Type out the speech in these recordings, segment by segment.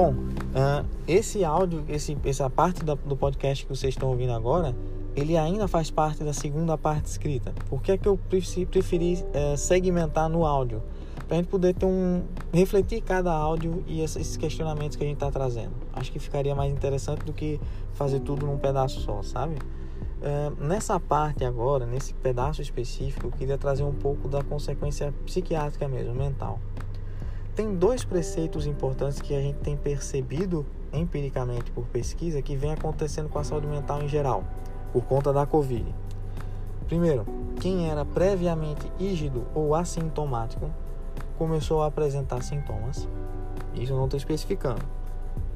Bom, uh, esse áudio, esse, essa parte da, do podcast que vocês estão ouvindo agora, ele ainda faz parte da segunda parte escrita. Por que, é que eu preferi uh, segmentar no áudio? Para a gente poder ter um refletir cada áudio e esses questionamentos que a gente está trazendo. Acho que ficaria mais interessante do que fazer tudo num pedaço só, sabe? Uh, nessa parte agora, nesse pedaço específico, eu queria trazer um pouco da consequência psiquiátrica mesmo, mental tem dois preceitos importantes que a gente tem percebido empiricamente por pesquisa que vem acontecendo com a saúde mental em geral, por conta da Covid. Primeiro, quem era previamente ígido ou assintomático começou a apresentar sintomas. Isso eu não estou especificando.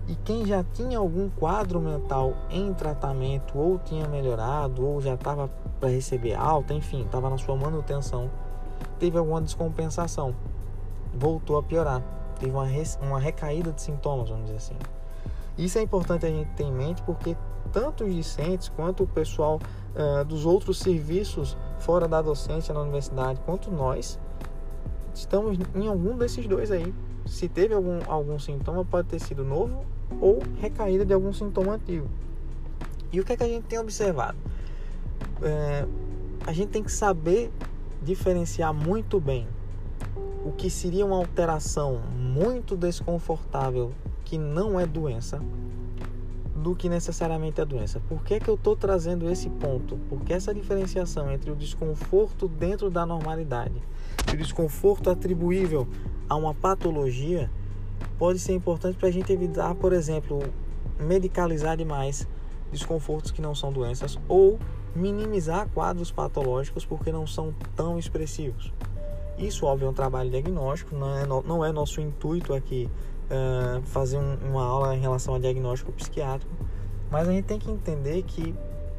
E quem já tinha algum quadro mental em tratamento, ou tinha melhorado, ou já estava para receber alta, enfim, estava na sua manutenção, teve alguma descompensação voltou a piorar. Teve uma, uma recaída de sintomas, vamos dizer assim. Isso é importante a gente ter em mente porque tanto os discentes quanto o pessoal uh, dos outros serviços fora da docência na universidade, quanto nós, estamos em algum desses dois aí. Se teve algum, algum sintoma, pode ter sido novo ou recaída de algum sintoma antigo. E o que é que a gente tem observado? É, a gente tem que saber diferenciar muito bem o que seria uma alteração muito desconfortável que não é doença do que necessariamente é doença. Por que, que eu estou trazendo esse ponto? Porque essa diferenciação entre o desconforto dentro da normalidade e o desconforto atribuível a uma patologia pode ser importante para a gente evitar, por exemplo, medicalizar demais desconfortos que não são doenças ou minimizar quadros patológicos porque não são tão expressivos. Isso, óbvio, é um trabalho diagnóstico, não é, não é nosso intuito aqui uh, fazer um, uma aula em relação a diagnóstico psiquiátrico, mas a gente tem que entender que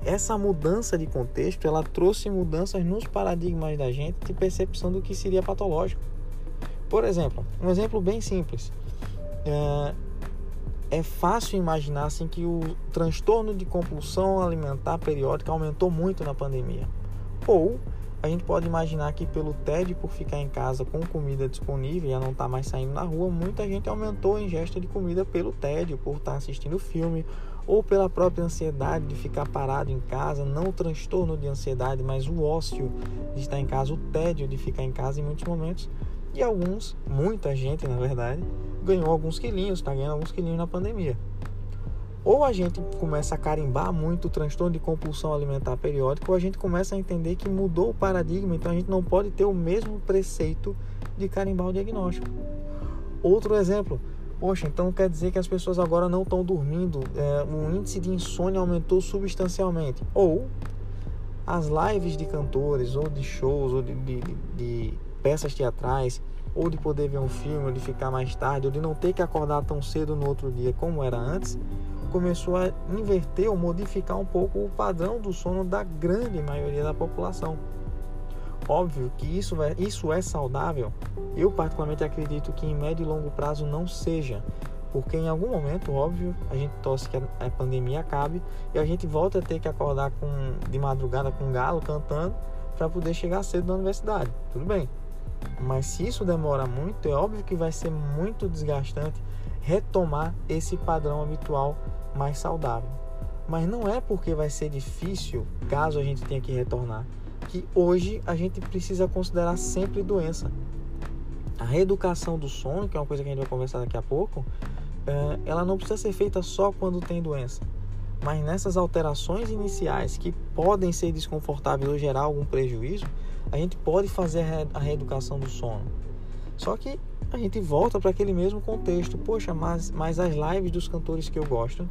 essa mudança de contexto ela trouxe mudanças nos paradigmas da gente de percepção do que seria patológico. Por exemplo, um exemplo bem simples. Uh, é fácil imaginar assim, que o transtorno de compulsão alimentar periódica aumentou muito na pandemia. Ou a gente pode imaginar que pelo TED, por ficar em casa com comida disponível e não estar tá mais saindo na rua, muita gente aumentou a ingesta de comida pelo TED, por estar tá assistindo filme, ou pela própria ansiedade de ficar parado em casa, não o transtorno de ansiedade, mas o ócio de estar em casa, o tédio de ficar em casa em muitos momentos. E alguns, muita gente na verdade, ganhou alguns quilinhos, está ganhando alguns quilinhos na pandemia. Ou a gente começa a carimbar muito o transtorno de compulsão alimentar periódica, ou a gente começa a entender que mudou o paradigma, então a gente não pode ter o mesmo preceito de carimbar o diagnóstico. Outro exemplo, poxa, então quer dizer que as pessoas agora não estão dormindo, é, o índice de insônia aumentou substancialmente. Ou as lives de cantores, ou de shows, ou de, de, de peças teatrais, ou de poder ver um filme, ou de ficar mais tarde, ou de não ter que acordar tão cedo no outro dia como era antes, começou a inverter ou modificar um pouco o padrão do sono da grande maioria da população. Óbvio que isso é, isso é saudável. Eu particularmente acredito que em médio e longo prazo não seja, porque em algum momento, óbvio, a gente torce que a pandemia acabe e a gente volta a ter que acordar com, de madrugada com um galo cantando para poder chegar cedo na universidade. Tudo bem. Mas se isso demora muito, é óbvio que vai ser muito desgastante retomar esse padrão habitual mais saudável. Mas não é porque vai ser difícil, caso a gente tenha que retornar, que hoje a gente precisa considerar sempre doença. A reeducação do sono, que é uma coisa que a gente vai conversar daqui a pouco, é, ela não precisa ser feita só quando tem doença. Mas nessas alterações iniciais que podem ser desconfortáveis ou gerar algum prejuízo, a gente pode fazer a reeducação do sono. Só que a gente volta para aquele mesmo contexto. Poxa, mas, mas as lives dos cantores que eu gosto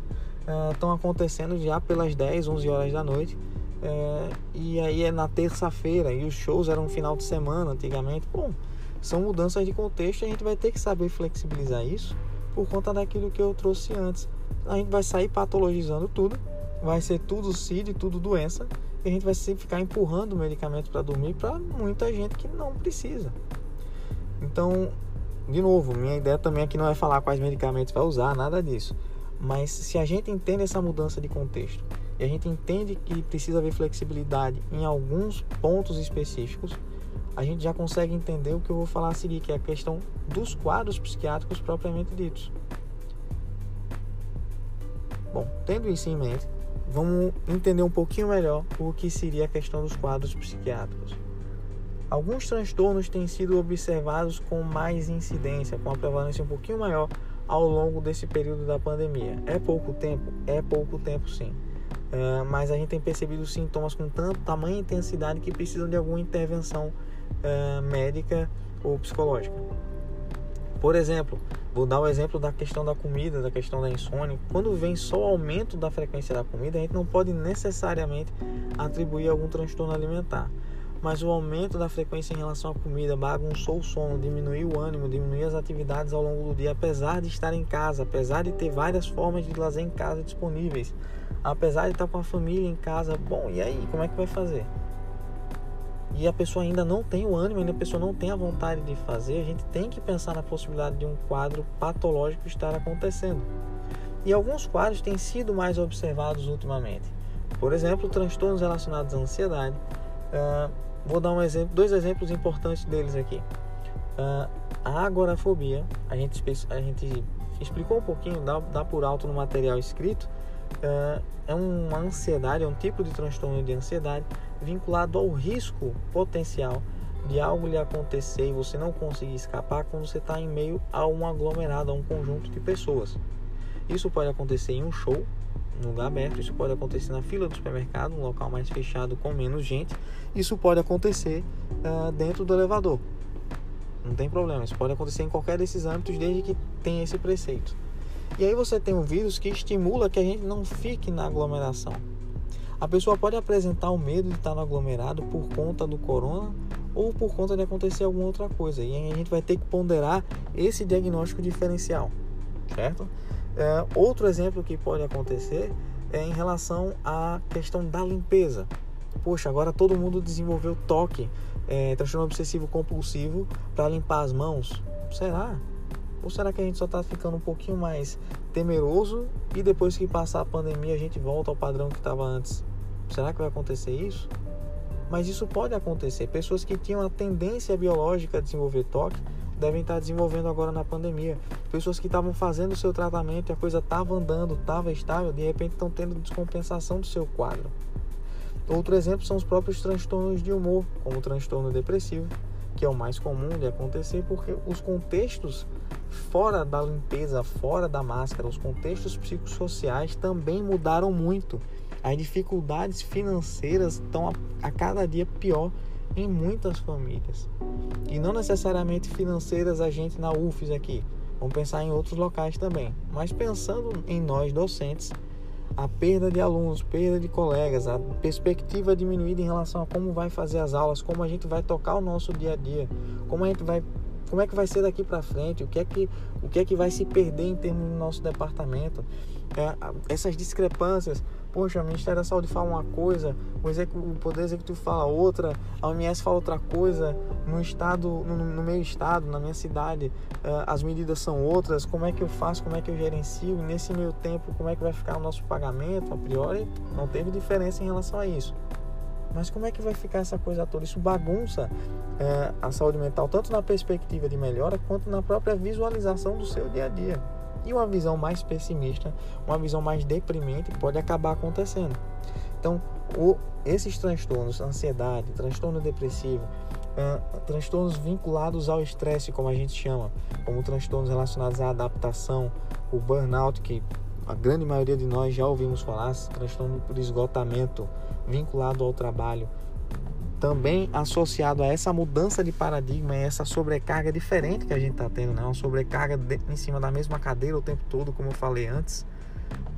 estão uh, acontecendo já pelas 10, 11 horas da noite. Uh, e aí é na terça-feira e os shows eram final de semana antigamente. Bom, são mudanças de contexto a gente vai ter que saber flexibilizar isso por conta daquilo que eu trouxe antes. A gente vai sair patologizando tudo, vai ser tudo CID, tudo doença, e a gente vai ficar empurrando medicamentos para dormir para muita gente que não precisa. Então, de novo, minha ideia também aqui não é falar quais medicamentos vai usar, nada disso. Mas se a gente entende essa mudança de contexto e a gente entende que precisa haver flexibilidade em alguns pontos específicos, a gente já consegue entender o que eu vou falar a seguir, que é a questão dos quadros psiquiátricos propriamente ditos. Bom, tendo isso em mente, vamos entender um pouquinho melhor o que seria a questão dos quadros psiquiátricos. Alguns transtornos têm sido observados com mais incidência, com a prevalência um pouquinho maior ao longo desse período da pandemia. É pouco tempo? É pouco tempo sim. Uh, mas a gente tem percebido sintomas com tanto tamanha intensidade que precisam de alguma intervenção uh, médica ou psicológica. Por exemplo, vou dar o exemplo da questão da comida, da questão da insônia. Quando vem só o aumento da frequência da comida, a gente não pode necessariamente atribuir algum transtorno alimentar mas o aumento da frequência em relação à comida bagunçou o sono, diminuiu o ânimo, diminuiu as atividades ao longo do dia, apesar de estar em casa, apesar de ter várias formas de lazer em casa disponíveis, apesar de estar com a família em casa. Bom, e aí, como é que vai fazer? E a pessoa ainda não tem o ânimo, ainda a pessoa não tem a vontade de fazer, a gente tem que pensar na possibilidade de um quadro patológico estar acontecendo. E alguns quadros têm sido mais observados ultimamente. Por exemplo, transtornos relacionados à ansiedade, Vou dar um exemplo, dois exemplos importantes deles aqui. Uh, a agorafobia, a gente, a gente explicou um pouquinho, dá, dá por alto no material escrito, uh, é uma ansiedade, é um tipo de transtorno de ansiedade vinculado ao risco potencial de algo lhe acontecer e você não conseguir escapar quando você está em meio a um aglomerado, a um conjunto de pessoas. Isso pode acontecer em um show, no lugar aberto, isso pode acontecer na fila do supermercado, um local mais fechado com menos gente. Isso pode acontecer uh, dentro do elevador. Não tem problema, isso pode acontecer em qualquer desses âmbitos desde que tenha esse preceito. E aí você tem um vírus que estimula que a gente não fique na aglomeração. A pessoa pode apresentar o medo de estar no aglomerado por conta do corona ou por conta de acontecer alguma outra coisa. E a gente vai ter que ponderar esse diagnóstico diferencial, certo? É, outro exemplo que pode acontecer é em relação à questão da limpeza. Poxa, agora todo mundo desenvolveu toque, é, transtorno obsessivo compulsivo para limpar as mãos. Será? Ou será que a gente só está ficando um pouquinho mais temeroso e depois que passar a pandemia a gente volta ao padrão que estava antes? Será que vai acontecer isso? Mas isso pode acontecer. Pessoas que tinham a tendência biológica a desenvolver toque devem estar desenvolvendo agora na pandemia. Pessoas que estavam fazendo o seu tratamento e a coisa estava andando, estava estável, de repente estão tendo descompensação do seu quadro. Outro exemplo são os próprios transtornos de humor, como o transtorno depressivo, que é o mais comum de acontecer porque os contextos fora da limpeza, fora da máscara, os contextos psicossociais também mudaram muito. As dificuldades financeiras estão a, a cada dia pior em muitas famílias. E não necessariamente financeiras a gente na UFES aqui. Vamos pensar em outros locais também. Mas pensando em nós docentes, a perda de alunos, perda de colegas, a perspectiva diminuída em relação a como vai fazer as aulas, como a gente vai tocar o nosso dia a dia, como a gente vai como é que vai ser daqui para frente, o que é que o que é que vai se perder em termos do nosso departamento, é, essas discrepâncias poxa, o Ministério da Saúde fala uma coisa, o, o Poder Executivo fala outra, a OMS fala outra coisa, no estado, no, no meu estado, na minha cidade, uh, as medidas são outras, como é que eu faço, como é que eu gerencio, e nesse meio tempo, como é que vai ficar o nosso pagamento, a priori, não teve diferença em relação a isso. Mas como é que vai ficar essa coisa toda? Isso bagunça a saúde mental, tanto na perspectiva de melhora, quanto na própria visualização do seu dia a dia. E uma visão mais pessimista, uma visão mais deprimente pode acabar acontecendo. Então, o, esses transtornos, ansiedade, transtorno depressivo, uh, transtornos vinculados ao estresse, como a gente chama, como transtornos relacionados à adaptação, o burnout, que a grande maioria de nós já ouvimos falar, transtorno por esgotamento vinculado ao trabalho, também associado a essa mudança de paradigma essa sobrecarga diferente que a gente está tendo, né? uma sobrecarga de, em cima da mesma cadeira o tempo todo, como eu falei antes,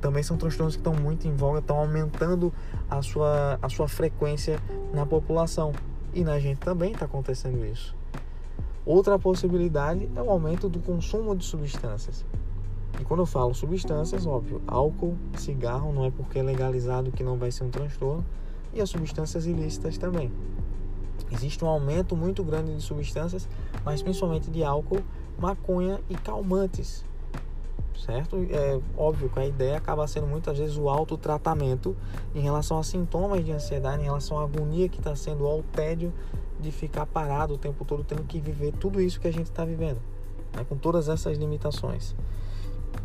também são transtornos que estão muito em voga, estão aumentando a sua, a sua frequência na população. E na gente também está acontecendo isso. Outra possibilidade é o aumento do consumo de substâncias. E quando eu falo substâncias, óbvio, álcool, cigarro, não é porque é legalizado que não vai ser um transtorno, e as substâncias ilícitas também. Existe um aumento muito grande de substâncias, mas principalmente de álcool, maconha e calmantes. Certo? É óbvio que a ideia acaba sendo muitas vezes o autotratamento em relação a sintomas de ansiedade, em relação à agonia que está sendo, ao tédio de ficar parado o tempo todo, tendo que viver tudo isso que a gente está vivendo, né? com todas essas limitações.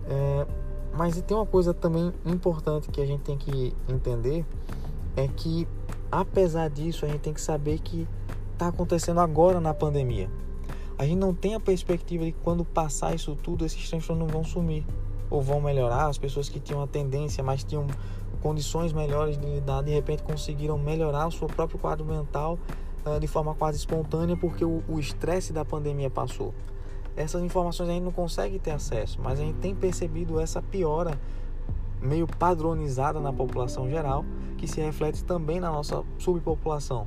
É, Mas tem uma coisa também importante que a gente tem que entender é que apesar disso a gente tem que saber que está acontecendo agora na pandemia. A gente não tem a perspectiva de que quando passar isso tudo esses transtornos não vão sumir ou vão melhorar. As pessoas que tinham a tendência, mas tinham condições melhores de lidar, de repente conseguiram melhorar o seu próprio quadro mental uh, de forma quase espontânea porque o estresse da pandemia passou. Essas informações a gente não consegue ter acesso, mas a gente tem percebido essa piora meio padronizada na população geral, que se reflete também na nossa subpopulação,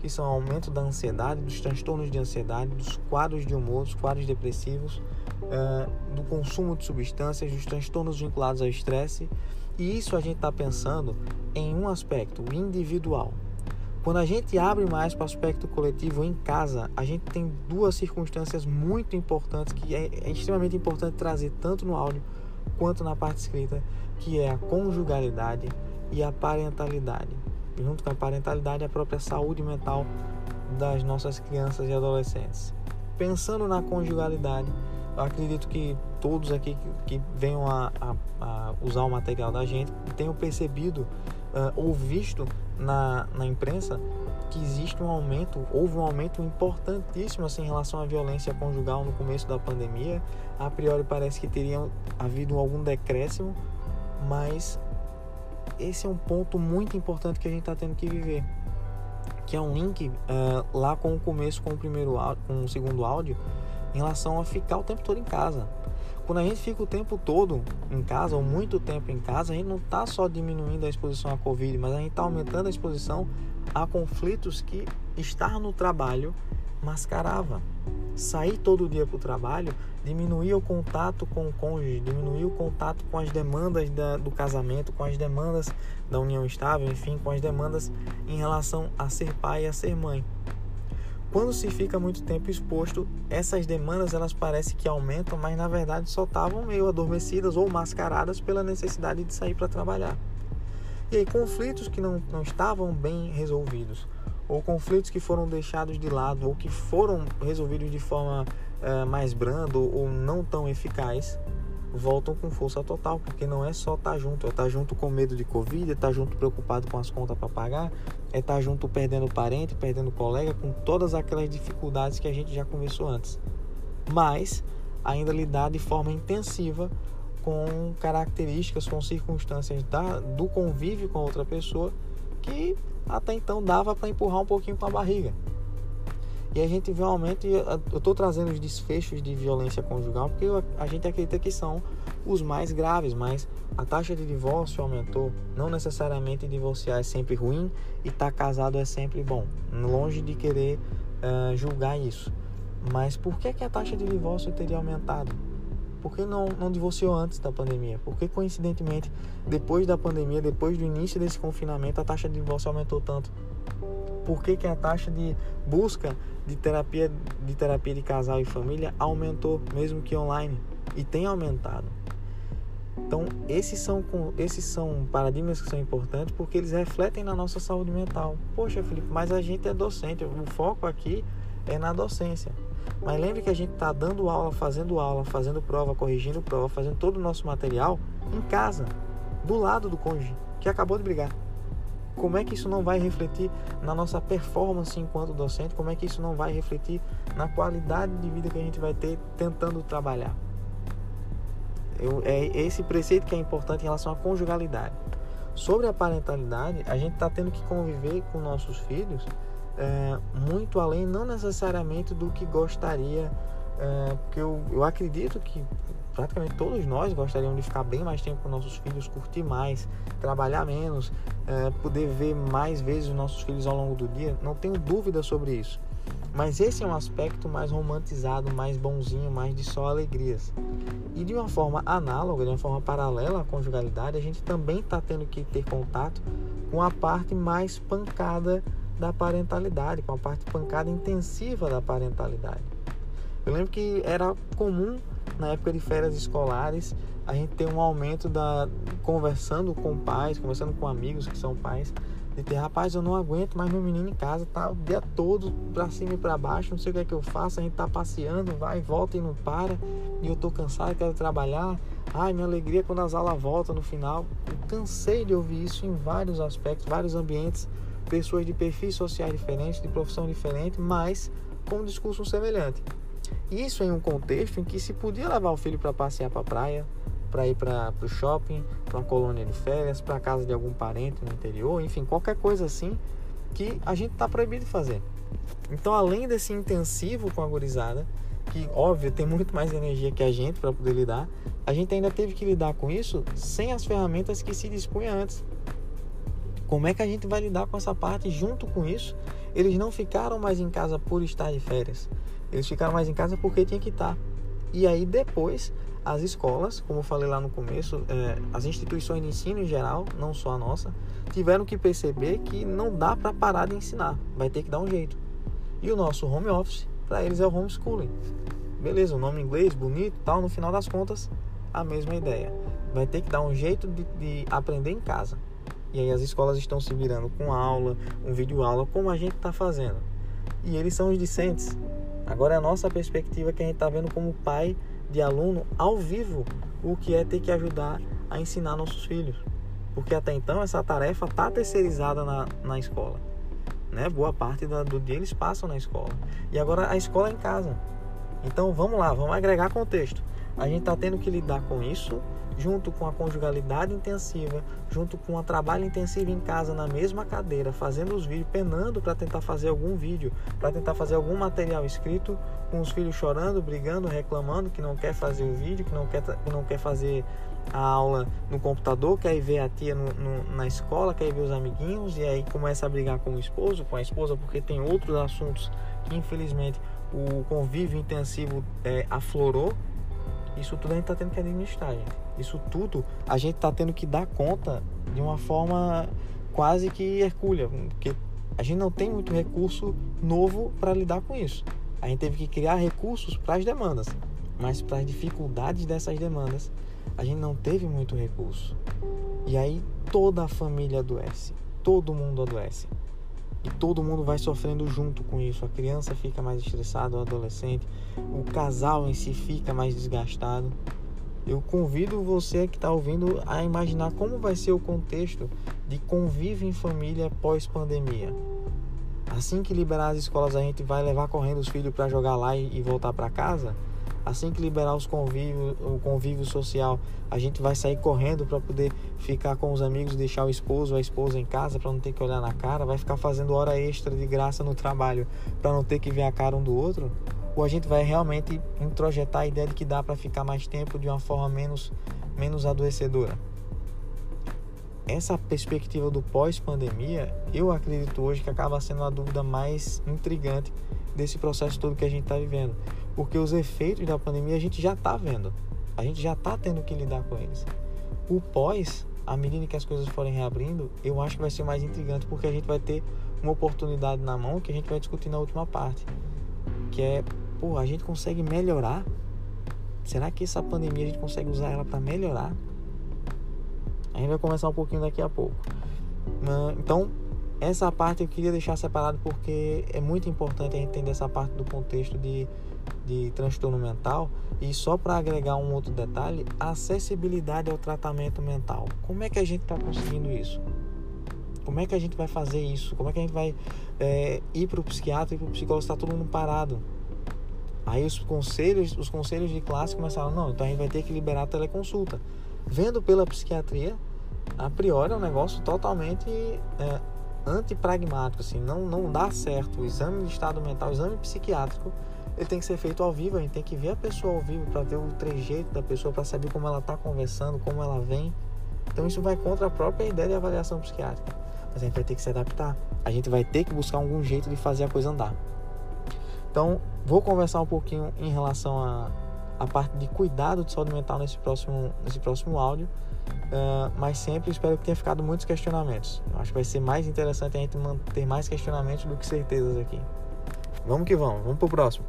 que são o aumento da ansiedade, dos transtornos de ansiedade, dos quadros de humor, dos quadros depressivos, uh, do consumo de substâncias, dos transtornos vinculados ao estresse. E isso a gente está pensando em um aspecto, o individual. Quando a gente abre mais para o aspecto coletivo em casa, a gente tem duas circunstâncias muito importantes que é, é extremamente importante trazer tanto no áudio quanto na parte escrita, que é a conjugalidade e a parentalidade. E junto com a parentalidade, a própria saúde mental das nossas crianças e adolescentes. Pensando na conjugalidade, eu acredito que todos aqui que, venham a, a, a, usar o material da gente tenham percebido uh, ou visto na, na imprensa que existe um aumento, houve um aumento importantíssimo assim, em relação à violência conjugal no começo da pandemia. A priori parece que teria havido algum decréscimo, mas esse é um ponto muito importante que a gente está tendo que viver, que é um link uh, lá com o começo, com o primeiro com o segundo áudio, em relação a ficar o tempo todo em casa. Quando a gente fica o tempo todo em casa, ou muito tempo em casa, a gente não está só diminuindo a exposição à Covid, mas a gente está aumentando a exposição a conflitos que estar no trabalho mascarava. Sair todo dia para o trabalho diminuía o contato com o cônjuge, diminuía o contato com as demandas da, do casamento, com as demandas da união estável, enfim, com as demandas em relação a ser pai e a ser mãe. Quando se fica muito tempo exposto, essas demandas elas parecem que aumentam, mas na verdade só estavam meio adormecidas ou mascaradas pela necessidade de sair para trabalhar. E aí, conflitos que não, não estavam bem resolvidos, ou conflitos que foram deixados de lado, ou que foram resolvidos de forma uh, mais branda ou não tão eficaz, voltam com força total, porque não é só estar tá junto, é estar tá junto com medo de Covid, é estar tá junto preocupado com as contas para pagar, é estar junto perdendo parente, perdendo colega, com todas aquelas dificuldades que a gente já conversou antes. Mas ainda lidar de forma intensiva com características, com circunstâncias da, do convívio com outra pessoa que até então dava para empurrar um pouquinho com a barriga. E a gente vê um aumento, e eu estou trazendo os desfechos de violência conjugal porque a gente acredita que são os mais graves, mas a taxa de divórcio aumentou. Não necessariamente divorciar é sempre ruim e estar tá casado é sempre bom. Longe de querer uh, julgar isso. Mas por que, que a taxa de divórcio teria aumentado? Por que não, não divorciou antes da pandemia? Por que, coincidentemente, depois da pandemia, depois do início desse confinamento, a taxa de divórcio aumentou tanto? por que, que a taxa de busca de terapia, de terapia de casal e família aumentou, mesmo que online, e tem aumentado. Então, esses são, esses são paradigmas que são importantes porque eles refletem na nossa saúde mental. Poxa, Felipe, mas a gente é docente, o foco aqui é na docência. Mas lembre que a gente está dando aula, fazendo aula, fazendo prova, corrigindo prova, fazendo todo o nosso material em casa, do lado do cônjuge, que acabou de brigar como é que isso não vai refletir na nossa performance enquanto docente? Como é que isso não vai refletir na qualidade de vida que a gente vai ter tentando trabalhar? Eu, é esse preceito que é importante em relação à conjugalidade. Sobre a parentalidade, a gente está tendo que conviver com nossos filhos é, muito além, não necessariamente do que gostaria, é, porque eu, eu acredito que praticamente todos nós gostaríamos de ficar bem mais tempo com nossos filhos, curtir mais, trabalhar menos, é, poder ver mais vezes os nossos filhos ao longo do dia. Não tenho dúvida sobre isso. Mas esse é um aspecto mais romantizado, mais bonzinho, mais de só alegrias. E de uma forma análoga, de uma forma paralela à conjugalidade, a gente também está tendo que ter contato com a parte mais pancada da parentalidade, com a parte pancada intensiva da parentalidade. Eu lembro que era comum na época de férias escolares, a gente tem um aumento da conversando com pais, conversando com amigos que são pais, de ter, rapaz, eu não aguento mais meu menino em casa, tá o dia todo pra cima e pra baixo, não sei o que é que eu faço, a gente tá passeando, vai volta e não para, e eu tô cansado, quero trabalhar. Ai, minha alegria é quando as aulas voltam no final. Eu cansei de ouvir isso em vários aspectos, vários ambientes, pessoas de perfis sociais diferentes, de profissão diferente, mas com um discurso semelhante. Isso em um contexto em que se podia levar o filho para passear para a praia, para ir para o shopping, para uma colônia de férias, para casa de algum parente no interior, enfim, qualquer coisa assim que a gente está proibido de fazer. Então, além desse intensivo com a que óbvio tem muito mais energia que a gente para poder lidar, a gente ainda teve que lidar com isso sem as ferramentas que se dispunha antes. Como é que a gente vai lidar com essa parte junto com isso? Eles não ficaram mais em casa por estar de férias. Eles ficaram mais em casa porque tinha que estar. E aí depois as escolas, como eu falei lá no começo, é, as instituições de ensino em geral, não só a nossa, tiveram que perceber que não dá para parar de ensinar, vai ter que dar um jeito. E o nosso home office, para eles é o homeschooling. Beleza, o nome inglês, bonito, tal, no final das contas, a mesma ideia. Vai ter que dar um jeito de, de aprender em casa. E aí as escolas estão se virando com aula, um vídeo aula, como a gente está fazendo. E eles são os discentes. Agora é a nossa perspectiva que a gente está vendo como pai de aluno ao vivo o que é ter que ajudar a ensinar nossos filhos. Porque até então essa tarefa está terceirizada na, na escola. Né? Boa parte da, do dia eles passam na escola. E agora a escola é em casa. Então vamos lá, vamos agregar contexto. A gente está tendo que lidar com isso junto com a conjugalidade intensiva, junto com o trabalho intensivo em casa na mesma cadeira, fazendo os vídeos, penando para tentar fazer algum vídeo, para tentar fazer algum material escrito, com os filhos chorando, brigando, reclamando que não quer fazer o vídeo, que não quer, que não quer fazer a aula no computador, quer ir ver a tia no, no, na escola, quer ir ver os amiguinhos, e aí começa a brigar com o esposo, com a esposa, porque tem outros assuntos que infelizmente o convívio intensivo é, aflorou. Isso tudo a gente está tendo que administrar, gente. Isso tudo a gente está tendo que dar conta de uma forma quase que hercúlea, porque a gente não tem muito recurso novo para lidar com isso. A gente teve que criar recursos para as demandas, mas para as dificuldades dessas demandas, a gente não teve muito recurso. E aí toda a família adoece, todo mundo adoece. E todo mundo vai sofrendo junto com isso. A criança fica mais estressada, o adolescente, o casal em si fica mais desgastado eu convido você que está ouvindo a imaginar como vai ser o contexto de convívio em família pós-pandemia. Assim que liberar as escolas, a gente vai levar correndo os filhos para jogar lá e voltar para casa. Assim que liberar os convívio, o convívio social, a gente vai sair correndo para poder ficar com os amigos, deixar o esposo ou a esposa em casa para não ter que olhar na cara, vai ficar fazendo hora extra de graça no trabalho para não ter que ver a cara um do outro ou a gente vai realmente introjetar a ideia de que dá para ficar mais tempo de uma forma menos, menos adoecedora. Essa perspectiva do pós-pandemia, eu acredito hoje que acaba sendo a dúvida mais intrigante desse processo todo que a gente está vivendo. Porque os efeitos da pandemia a gente já está vendo, a gente já está tendo que lidar com eles. O pós, à medida que as coisas forem reabrindo, eu acho que vai ser mais intrigante porque a gente vai ter uma oportunidade na mão que a gente vai discutir na última parte, que é pô, a gente consegue melhorar? Será que essa pandemia a gente consegue usar ela para melhorar? A gente vai conversar um pouquinho daqui a pouco. Então, essa parte eu queria deixar separado porque é muito importante a gente entender essa parte do contexto de, de transtorno mental. E só para agregar um outro detalhe, acessibilidade ao tratamento mental. Como é que a gente está conseguindo isso? Como é que a gente vai fazer isso? Como é que a gente vai é, ir para o psiquiatra e para o psicólogo? Está todo mundo parado. Aí os conselhos, os conselhos de classe começaram, não, então a gente vai ter que liberar a teleconsulta. Vendo pela psiquiatria, a priori é um negócio totalmente é, antipragmático, assim, não, não dá certo. O exame de estado mental, o exame psiquiátrico, ele tem que ser feito ao vivo, a gente tem que ver a pessoa ao vivo para ver o trejeito da pessoa, para saber como ela está conversando, como ela vem. Então isso vai contra a própria ideia de avaliação psiquiátrica. Mas a gente vai ter que se adaptar. A gente vai ter que buscar algum jeito de fazer a coisa andar. Então, vou conversar um pouquinho em relação a, a parte de cuidado de saúde mental nesse próximo, nesse próximo áudio. Uh, mas sempre espero que tenha ficado muitos questionamentos. Eu acho que vai ser mais interessante a gente manter mais questionamentos do que certezas aqui. Vamos que vamos, vamos pro próximo.